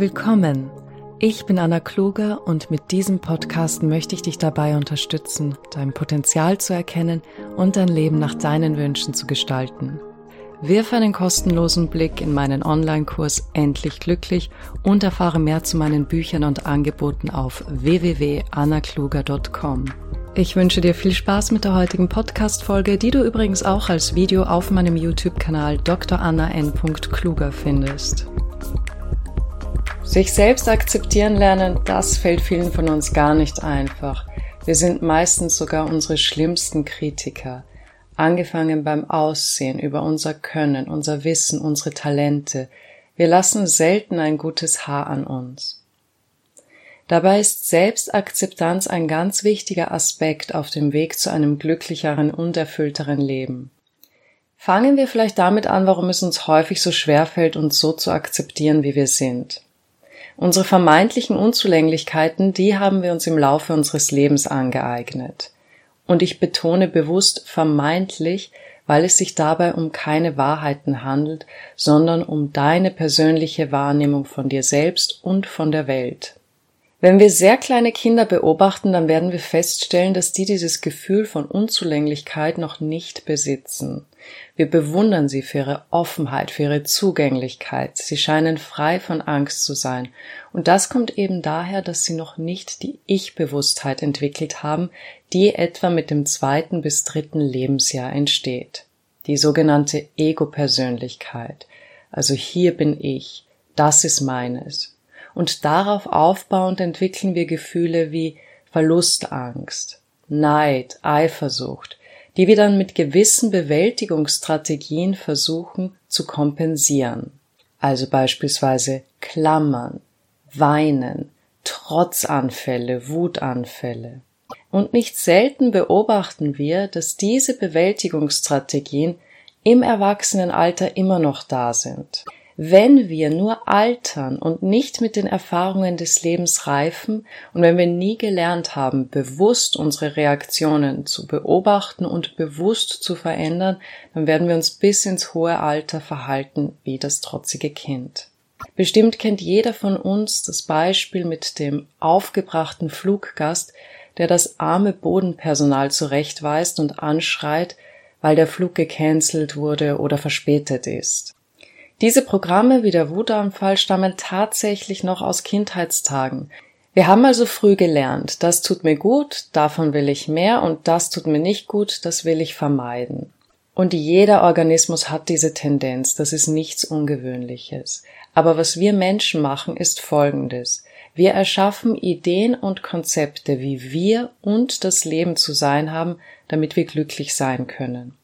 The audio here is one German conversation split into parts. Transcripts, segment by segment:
Willkommen. Ich bin Anna Kluger und mit diesem Podcast möchte ich dich dabei unterstützen, dein Potenzial zu erkennen und dein Leben nach deinen Wünschen zu gestalten. Wirf einen kostenlosen Blick in meinen Online-Kurs Endlich Glücklich und erfahre mehr zu meinen Büchern und Angeboten auf www.annakluger.com. Ich wünsche dir viel Spaß mit der heutigen Podcast-Folge, die du übrigens auch als Video auf meinem YouTube-Kanal Dr. Anna N. Kluger findest. Sich selbst akzeptieren lernen, das fällt vielen von uns gar nicht einfach. Wir sind meistens sogar unsere schlimmsten Kritiker. Angefangen beim Aussehen, über unser Können, unser Wissen, unsere Talente. Wir lassen selten ein gutes Haar an uns. Dabei ist Selbstakzeptanz ein ganz wichtiger Aspekt auf dem Weg zu einem glücklicheren und erfüllteren Leben. Fangen wir vielleicht damit an, warum es uns häufig so schwer fällt, uns so zu akzeptieren, wie wir sind. Unsere vermeintlichen Unzulänglichkeiten, die haben wir uns im Laufe unseres Lebens angeeignet. Und ich betone bewusst vermeintlich, weil es sich dabei um keine Wahrheiten handelt, sondern um deine persönliche Wahrnehmung von dir selbst und von der Welt. Wenn wir sehr kleine Kinder beobachten, dann werden wir feststellen, dass die dieses Gefühl von Unzulänglichkeit noch nicht besitzen. Wir bewundern sie für ihre Offenheit, für ihre Zugänglichkeit. Sie scheinen frei von Angst zu sein. Und das kommt eben daher, dass sie noch nicht die Ich-Bewusstheit entwickelt haben, die etwa mit dem zweiten bis dritten Lebensjahr entsteht. Die sogenannte Ego-Persönlichkeit. Also hier bin ich. Das ist meines und darauf aufbauend entwickeln wir Gefühle wie Verlustangst, Neid, Eifersucht, die wir dann mit gewissen Bewältigungsstrategien versuchen zu kompensieren. Also beispielsweise Klammern, Weinen, Trotzanfälle, Wutanfälle. Und nicht selten beobachten wir, dass diese Bewältigungsstrategien im Erwachsenenalter immer noch da sind. Wenn wir nur altern und nicht mit den Erfahrungen des Lebens reifen und wenn wir nie gelernt haben, bewusst unsere Reaktionen zu beobachten und bewusst zu verändern, dann werden wir uns bis ins hohe Alter verhalten wie das trotzige Kind. Bestimmt kennt jeder von uns das Beispiel mit dem aufgebrachten Fluggast, der das arme Bodenpersonal zurechtweist und anschreit, weil der Flug gecancelt wurde oder verspätet ist. Diese Programme wie der Wutanfall stammen tatsächlich noch aus Kindheitstagen. Wir haben also früh gelernt, das tut mir gut, davon will ich mehr und das tut mir nicht gut, das will ich vermeiden. Und jeder Organismus hat diese Tendenz, das ist nichts Ungewöhnliches. Aber was wir Menschen machen, ist Folgendes. Wir erschaffen Ideen und Konzepte, wie wir und das Leben zu sein haben, damit wir glücklich sein können.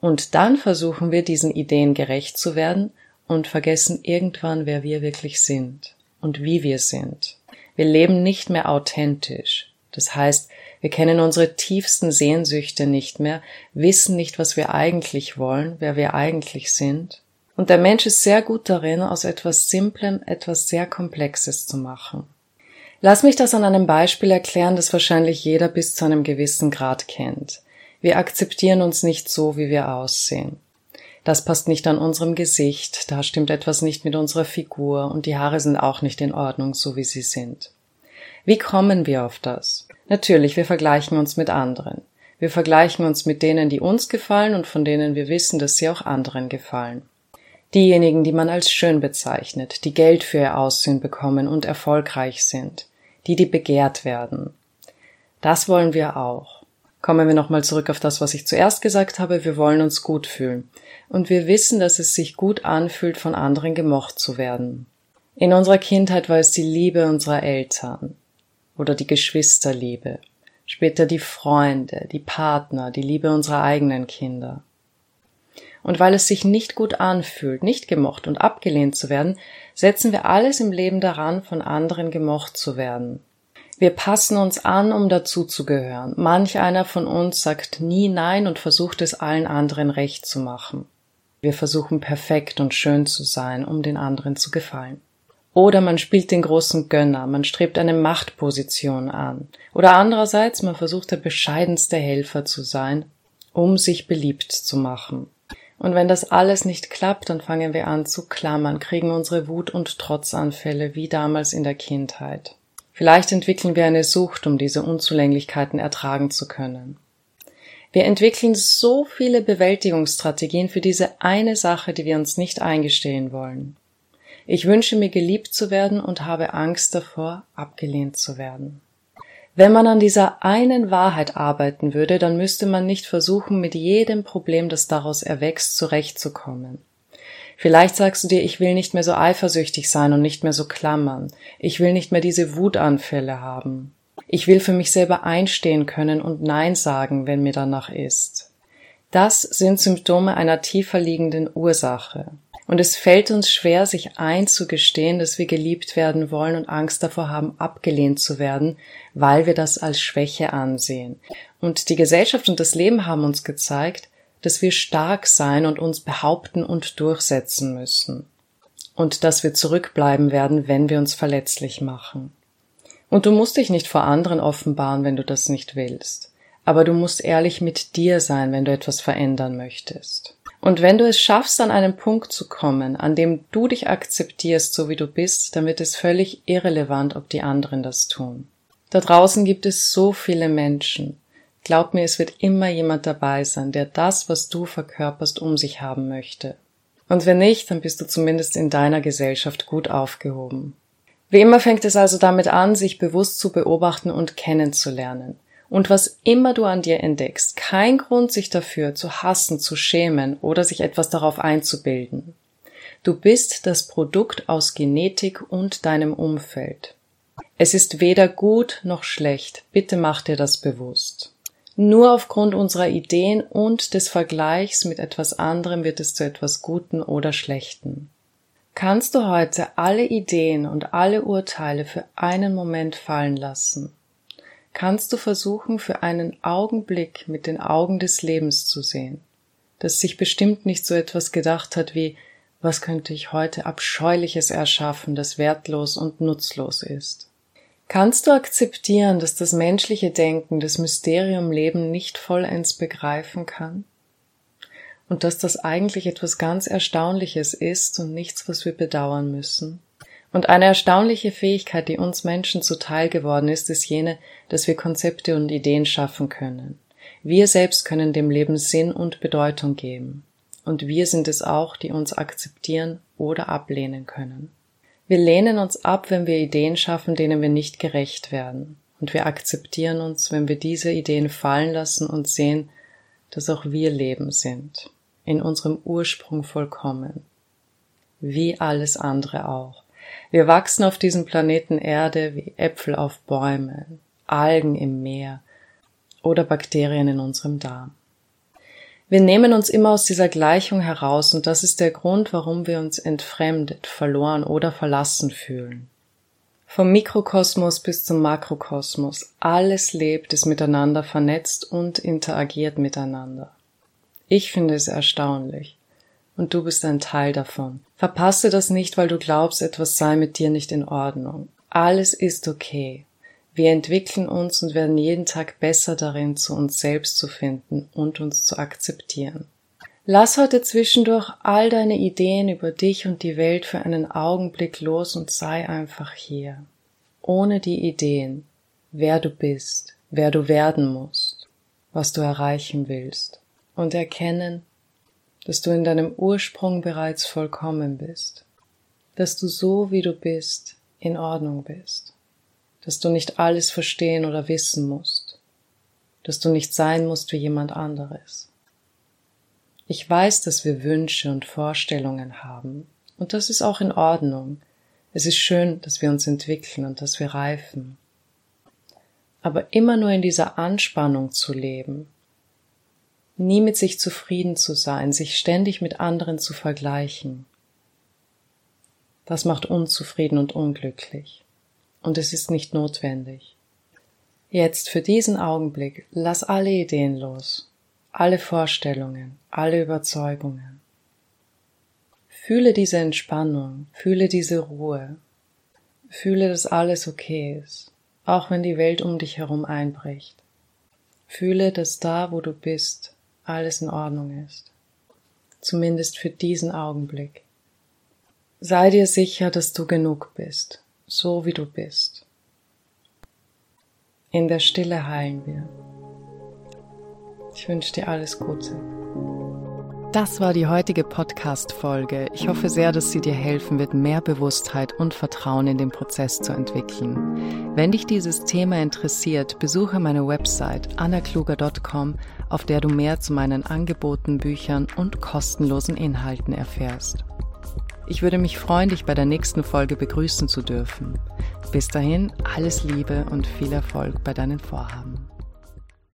Und dann versuchen wir diesen Ideen gerecht zu werden und vergessen irgendwann, wer wir wirklich sind und wie wir sind. Wir leben nicht mehr authentisch. Das heißt, wir kennen unsere tiefsten Sehnsüchte nicht mehr, wissen nicht, was wir eigentlich wollen, wer wir eigentlich sind. Und der Mensch ist sehr gut darin, aus etwas Simplem etwas sehr Komplexes zu machen. Lass mich das an einem Beispiel erklären, das wahrscheinlich jeder bis zu einem gewissen Grad kennt. Wir akzeptieren uns nicht so, wie wir aussehen das passt nicht an unserem Gesicht, da stimmt etwas nicht mit unserer Figur und die Haare sind auch nicht in Ordnung, so wie sie sind. Wie kommen wir auf das? Natürlich, wir vergleichen uns mit anderen. Wir vergleichen uns mit denen, die uns gefallen und von denen wir wissen, dass sie auch anderen gefallen. Diejenigen, die man als schön bezeichnet, die Geld für ihr Aussehen bekommen und erfolgreich sind, die, die begehrt werden. Das wollen wir auch. Kommen wir nochmal zurück auf das, was ich zuerst gesagt habe, wir wollen uns gut fühlen und wir wissen, dass es sich gut anfühlt, von anderen gemocht zu werden. In unserer Kindheit war es die Liebe unserer Eltern oder die Geschwisterliebe, später die Freunde, die Partner, die Liebe unserer eigenen Kinder. Und weil es sich nicht gut anfühlt, nicht gemocht und abgelehnt zu werden, setzen wir alles im Leben daran, von anderen gemocht zu werden. Wir passen uns an, um dazuzugehören. Manch einer von uns sagt nie Nein und versucht es allen anderen recht zu machen. Wir versuchen perfekt und schön zu sein, um den anderen zu gefallen. Oder man spielt den großen Gönner, man strebt eine Machtposition an. Oder andererseits, man versucht der bescheidenste Helfer zu sein, um sich beliebt zu machen. Und wenn das alles nicht klappt, dann fangen wir an zu klammern, kriegen unsere Wut- und Trotzanfälle wie damals in der Kindheit. Vielleicht entwickeln wir eine Sucht, um diese Unzulänglichkeiten ertragen zu können. Wir entwickeln so viele Bewältigungsstrategien für diese eine Sache, die wir uns nicht eingestehen wollen. Ich wünsche mir geliebt zu werden und habe Angst davor, abgelehnt zu werden. Wenn man an dieser einen Wahrheit arbeiten würde, dann müsste man nicht versuchen, mit jedem Problem, das daraus erwächst, zurechtzukommen. Vielleicht sagst du dir, ich will nicht mehr so eifersüchtig sein und nicht mehr so klammern. Ich will nicht mehr diese Wutanfälle haben. Ich will für mich selber einstehen können und Nein sagen, wenn mir danach ist. Das sind Symptome einer tiefer liegenden Ursache. Und es fällt uns schwer, sich einzugestehen, dass wir geliebt werden wollen und Angst davor haben, abgelehnt zu werden, weil wir das als Schwäche ansehen. Und die Gesellschaft und das Leben haben uns gezeigt, dass wir stark sein und uns behaupten und durchsetzen müssen. Und dass wir zurückbleiben werden, wenn wir uns verletzlich machen. Und du musst dich nicht vor anderen offenbaren, wenn du das nicht willst. Aber du musst ehrlich mit dir sein, wenn du etwas verändern möchtest. Und wenn du es schaffst, an einen Punkt zu kommen, an dem du dich akzeptierst, so wie du bist, dann wird es völlig irrelevant, ob die anderen das tun. Da draußen gibt es so viele Menschen. Glaub mir, es wird immer jemand dabei sein, der das, was du verkörperst, um sich haben möchte. Und wenn nicht, dann bist du zumindest in deiner Gesellschaft gut aufgehoben. Wie immer fängt es also damit an, sich bewusst zu beobachten und kennenzulernen. Und was immer du an dir entdeckst, kein Grund, sich dafür zu hassen, zu schämen oder sich etwas darauf einzubilden. Du bist das Produkt aus Genetik und deinem Umfeld. Es ist weder gut noch schlecht, bitte mach dir das bewusst. Nur aufgrund unserer Ideen und des Vergleichs mit etwas anderem wird es zu etwas Guten oder Schlechten. Kannst du heute alle Ideen und alle Urteile für einen Moment fallen lassen kannst du versuchen, für einen Augenblick mit den Augen des Lebens zu sehen, das sich bestimmt nicht so etwas gedacht hat wie was könnte ich heute Abscheuliches erschaffen, das wertlos und nutzlos ist. Kannst du akzeptieren, dass das menschliche Denken das Mysterium Leben nicht vollends begreifen kann? Und dass das eigentlich etwas ganz Erstaunliches ist und nichts, was wir bedauern müssen? Und eine erstaunliche Fähigkeit, die uns Menschen zuteil geworden ist, ist jene, dass wir Konzepte und Ideen schaffen können. Wir selbst können dem Leben Sinn und Bedeutung geben. Und wir sind es auch, die uns akzeptieren oder ablehnen können. Wir lehnen uns ab, wenn wir Ideen schaffen, denen wir nicht gerecht werden. Und wir akzeptieren uns, wenn wir diese Ideen fallen lassen und sehen, dass auch wir Leben sind, in unserem Ursprung vollkommen, wie alles andere auch. Wir wachsen auf diesem Planeten Erde wie Äpfel auf Bäumen, Algen im Meer oder Bakterien in unserem Darm. Wir nehmen uns immer aus dieser Gleichung heraus und das ist der Grund, warum wir uns entfremdet, verloren oder verlassen fühlen. Vom Mikrokosmos bis zum Makrokosmos, alles lebt, ist miteinander vernetzt und interagiert miteinander. Ich finde es erstaunlich und du bist ein Teil davon. Verpasse das nicht, weil du glaubst, etwas sei mit dir nicht in Ordnung. Alles ist okay. Wir entwickeln uns und werden jeden Tag besser darin, zu uns selbst zu finden und uns zu akzeptieren. Lass heute zwischendurch all deine Ideen über dich und die Welt für einen Augenblick los und sei einfach hier. Ohne die Ideen, wer du bist, wer du werden musst, was du erreichen willst und erkennen, dass du in deinem Ursprung bereits vollkommen bist, dass du so wie du bist in Ordnung bist, dass du nicht alles verstehen oder wissen musst, dass du nicht sein musst wie jemand anderes. Ich weiß, dass wir Wünsche und Vorstellungen haben, und das ist auch in Ordnung. Es ist schön, dass wir uns entwickeln und dass wir reifen. Aber immer nur in dieser Anspannung zu leben, nie mit sich zufrieden zu sein, sich ständig mit anderen zu vergleichen. Das macht unzufrieden und unglücklich. Und es ist nicht notwendig. Jetzt für diesen Augenblick lass alle Ideen los, alle Vorstellungen, alle Überzeugungen. Fühle diese Entspannung, fühle diese Ruhe, fühle, dass alles okay ist, auch wenn die Welt um dich herum einbricht. Fühle, dass da, wo du bist, alles in Ordnung ist. zumindest für diesen Augenblick. Sei dir sicher, dass du genug bist, so wie du bist. In der Stille heilen wir. Ich wünsche dir alles Gute. Das war die heutige Podcast-Folge. Ich hoffe sehr, dass sie dir helfen wird, mehr Bewusstheit und Vertrauen in den Prozess zu entwickeln. Wenn dich dieses Thema interessiert, besuche meine Website annakluger.com, auf der du mehr zu meinen Angeboten, Büchern und kostenlosen Inhalten erfährst. Ich würde mich freuen, dich bei der nächsten Folge begrüßen zu dürfen. Bis dahin alles Liebe und viel Erfolg bei deinen Vorhaben.